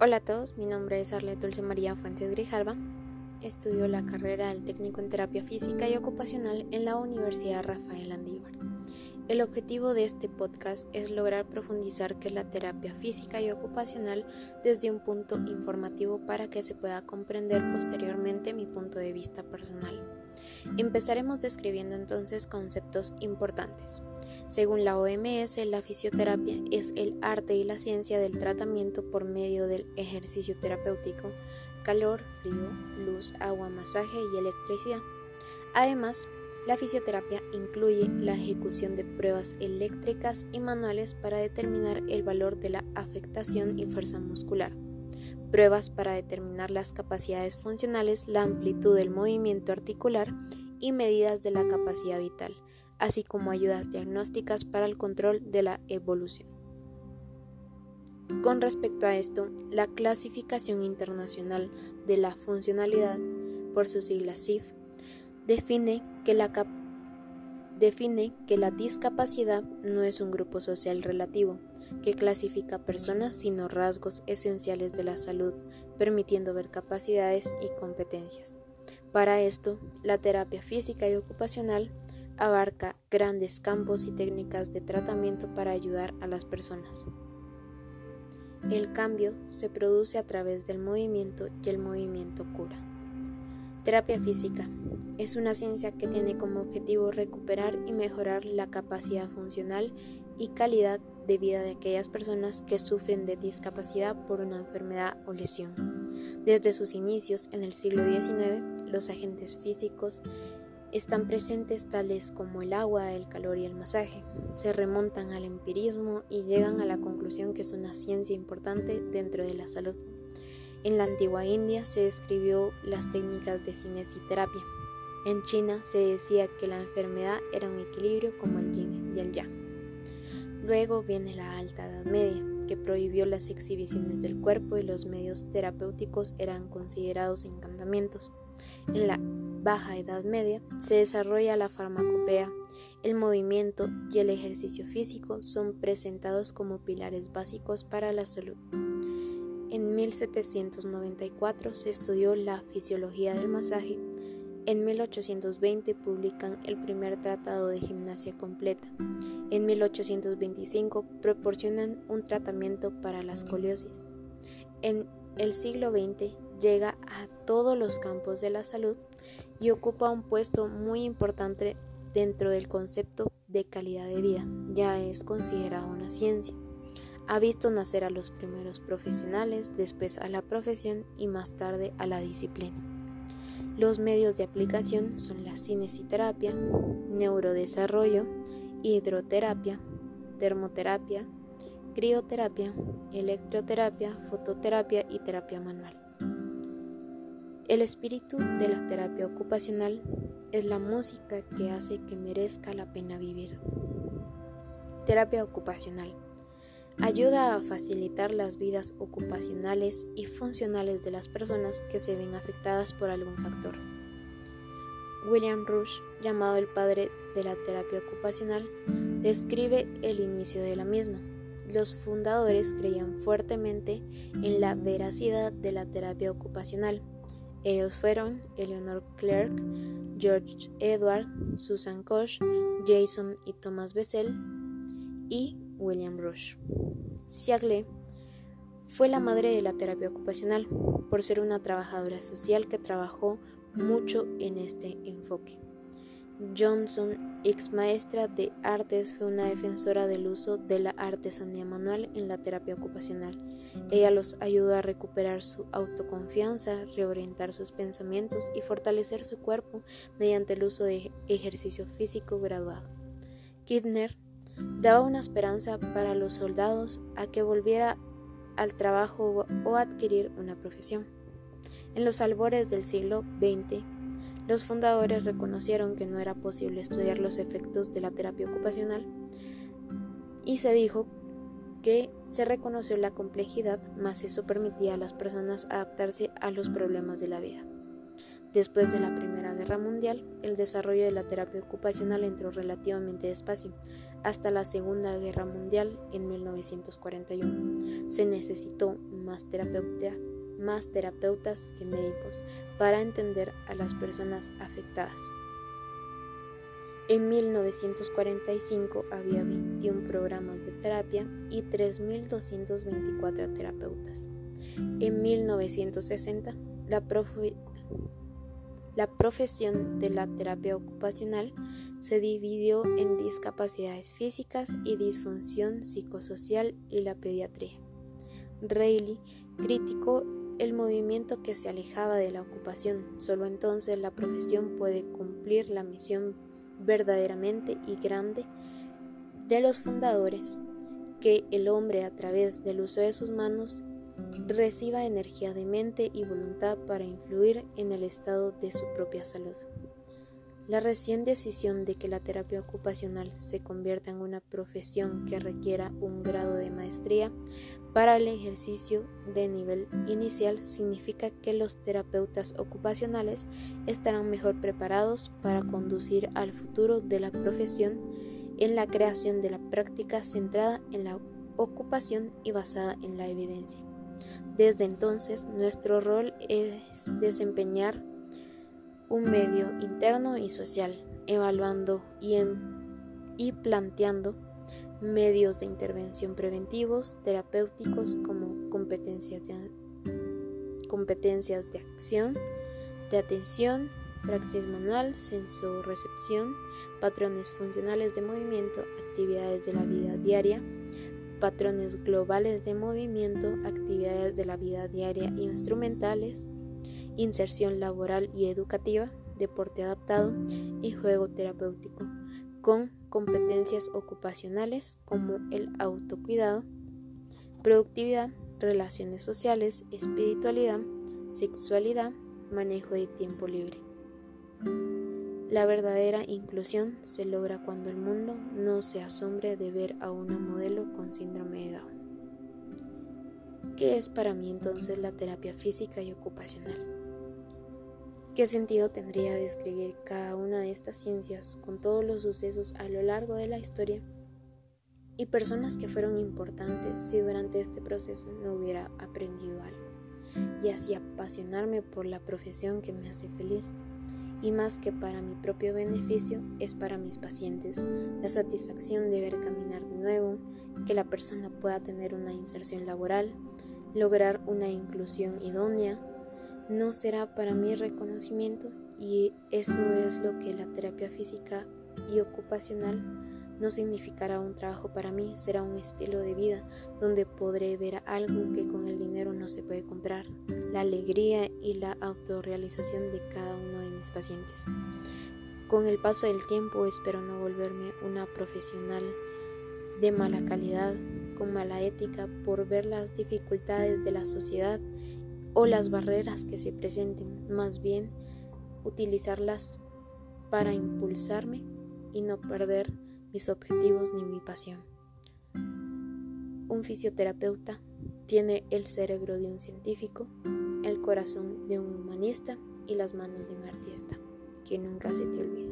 Hola a todos, mi nombre es Arlet Dulce María Fuentes Grijalva. Estudio la carrera del técnico en terapia física y ocupacional en la Universidad Rafael Andívar. El objetivo de este podcast es lograr profundizar qué es la terapia física y ocupacional desde un punto informativo para que se pueda comprender posteriormente mi punto de vista personal. Empezaremos describiendo entonces conceptos importantes. Según la OMS, la fisioterapia es el arte y la ciencia del tratamiento por medio del ejercicio terapéutico, calor, frío, luz, agua, masaje y electricidad. Además, la fisioterapia incluye la ejecución de pruebas eléctricas y manuales para determinar el valor de la afectación y fuerza muscular, pruebas para determinar las capacidades funcionales, la amplitud del movimiento articular y medidas de la capacidad vital, así como ayudas diagnósticas para el control de la evolución. Con respecto a esto, la clasificación internacional de la funcionalidad, por sus siglas CIF, define que la, define que la discapacidad no es un grupo social relativo, que clasifica personas sino rasgos esenciales de la salud, permitiendo ver capacidades y competencias. Para esto, la terapia física y ocupacional abarca grandes campos y técnicas de tratamiento para ayudar a las personas. El cambio se produce a través del movimiento y el movimiento cura. Terapia física es una ciencia que tiene como objetivo recuperar y mejorar la capacidad funcional y calidad de vida de aquellas personas que sufren de discapacidad por una enfermedad o lesión. Desde sus inicios en el siglo XIX, los agentes físicos están presentes tales como el agua, el calor y el masaje. Se remontan al empirismo y llegan a la conclusión que es una ciencia importante dentro de la salud. En la antigua India se describió las técnicas de cinesiterapia. En China se decía que la enfermedad era un equilibrio como el yin y el yang. Luego viene la Alta Edad Media, que prohibió las exhibiciones del cuerpo y los medios terapéuticos eran considerados encantamientos. En la Baja Edad Media se desarrolla la farmacopea. El movimiento y el ejercicio físico son presentados como pilares básicos para la salud. En 1794 se estudió la fisiología del masaje. En 1820 publican el primer tratado de gimnasia completa. En 1825 proporcionan un tratamiento para la escoliosis. En el siglo XX llega a todos los campos de la salud y ocupa un puesto muy importante dentro del concepto de calidad de vida. Ya es considerada una ciencia. Ha visto nacer a los primeros profesionales, después a la profesión y más tarde a la disciplina. Los medios de aplicación son la cinesiterapia, neurodesarrollo, hidroterapia, termoterapia, crioterapia, electroterapia, fototerapia y terapia manual. El espíritu de la terapia ocupacional es la música que hace que merezca la pena vivir. Terapia ocupacional ayuda a facilitar las vidas ocupacionales y funcionales de las personas que se ven afectadas por algún factor. William Rush, llamado el padre de la terapia ocupacional, describe el inicio de la misma. Los fundadores creían fuertemente en la veracidad de la terapia ocupacional ellos fueron Eleanor Clark, George Edward, Susan Koch, Jason y Thomas Bessel y William Rush. Siagle fue la madre de la terapia ocupacional por ser una trabajadora social que trabajó mucho en este enfoque. Johnson, ex maestra de artes, fue una defensora del uso de la artesanía manual en la terapia ocupacional. Ella los ayudó a recuperar su autoconfianza, reorientar sus pensamientos y fortalecer su cuerpo mediante el uso de ejercicio físico graduado. Kidner daba una esperanza para los soldados a que volviera al trabajo o adquirir una profesión. En los albores del siglo XX, los fundadores reconocieron que no era posible estudiar los efectos de la terapia ocupacional y se dijo que se reconoció la complejidad, más eso permitía a las personas adaptarse a los problemas de la vida. Después de la Primera Guerra Mundial, el desarrollo de la terapia ocupacional entró relativamente despacio. Hasta la Segunda Guerra Mundial, en 1941, se necesitó más, más terapeutas que médicos para entender a las personas afectadas. En 1945 había 21 programas de terapia y 3.224 terapeutas. En 1960, la, la profesión de la terapia ocupacional se dividió en discapacidades físicas y disfunción psicosocial y la pediatría. Reilly criticó el movimiento que se alejaba de la ocupación. Solo entonces la profesión puede cumplir la misión verdaderamente y grande de los fundadores, que el hombre a través del uso de sus manos reciba energía de mente y voluntad para influir en el estado de su propia salud. La recién decisión de que la terapia ocupacional se convierta en una profesión que requiera un grado de maestría para el ejercicio de nivel inicial significa que los terapeutas ocupacionales estarán mejor preparados para conducir al futuro de la profesión en la creación de la práctica centrada en la ocupación y basada en la evidencia. Desde entonces, nuestro rol es desempeñar un medio interno y social, evaluando y, y planteando medios de intervención preventivos, terapéuticos como competencias de, competencias de acción, de atención, praxis manual, recepción, patrones funcionales de movimiento, actividades de la vida diaria, patrones globales de movimiento, actividades de la vida diaria instrumentales, inserción laboral y educativa, deporte adaptado y juego terapéutico, con competencias ocupacionales como el autocuidado, productividad, relaciones sociales, espiritualidad, sexualidad, manejo de tiempo libre. La verdadera inclusión se logra cuando el mundo no se asombre de ver a una modelo con síndrome de Down. ¿Qué es para mí entonces la terapia física y ocupacional? ¿Qué sentido tendría describir cada una de estas ciencias con todos los sucesos a lo largo de la historia y personas que fueron importantes si durante este proceso no hubiera aprendido algo y así apasionarme por la profesión que me hace feliz? y más que para mi propio beneficio es para mis pacientes, la satisfacción de ver caminar de nuevo, que la persona pueda tener una inserción laboral, lograr una inclusión idónea, no será para mí reconocimiento y eso es lo que la terapia física y ocupacional no significará un trabajo para mí, será un estilo de vida donde podré ver algo que con el dinero no se puede comprar, la alegría y la autorrealización de cada uno de mis pacientes. Con el paso del tiempo espero no volverme una profesional de mala calidad, con mala ética, por ver las dificultades de la sociedad o las barreras que se presenten, más bien utilizarlas para impulsarme y no perder mis objetivos ni mi pasión. Un fisioterapeuta tiene el cerebro de un científico, el corazón de un humanista y las manos de un artista. Que nunca se te olvide.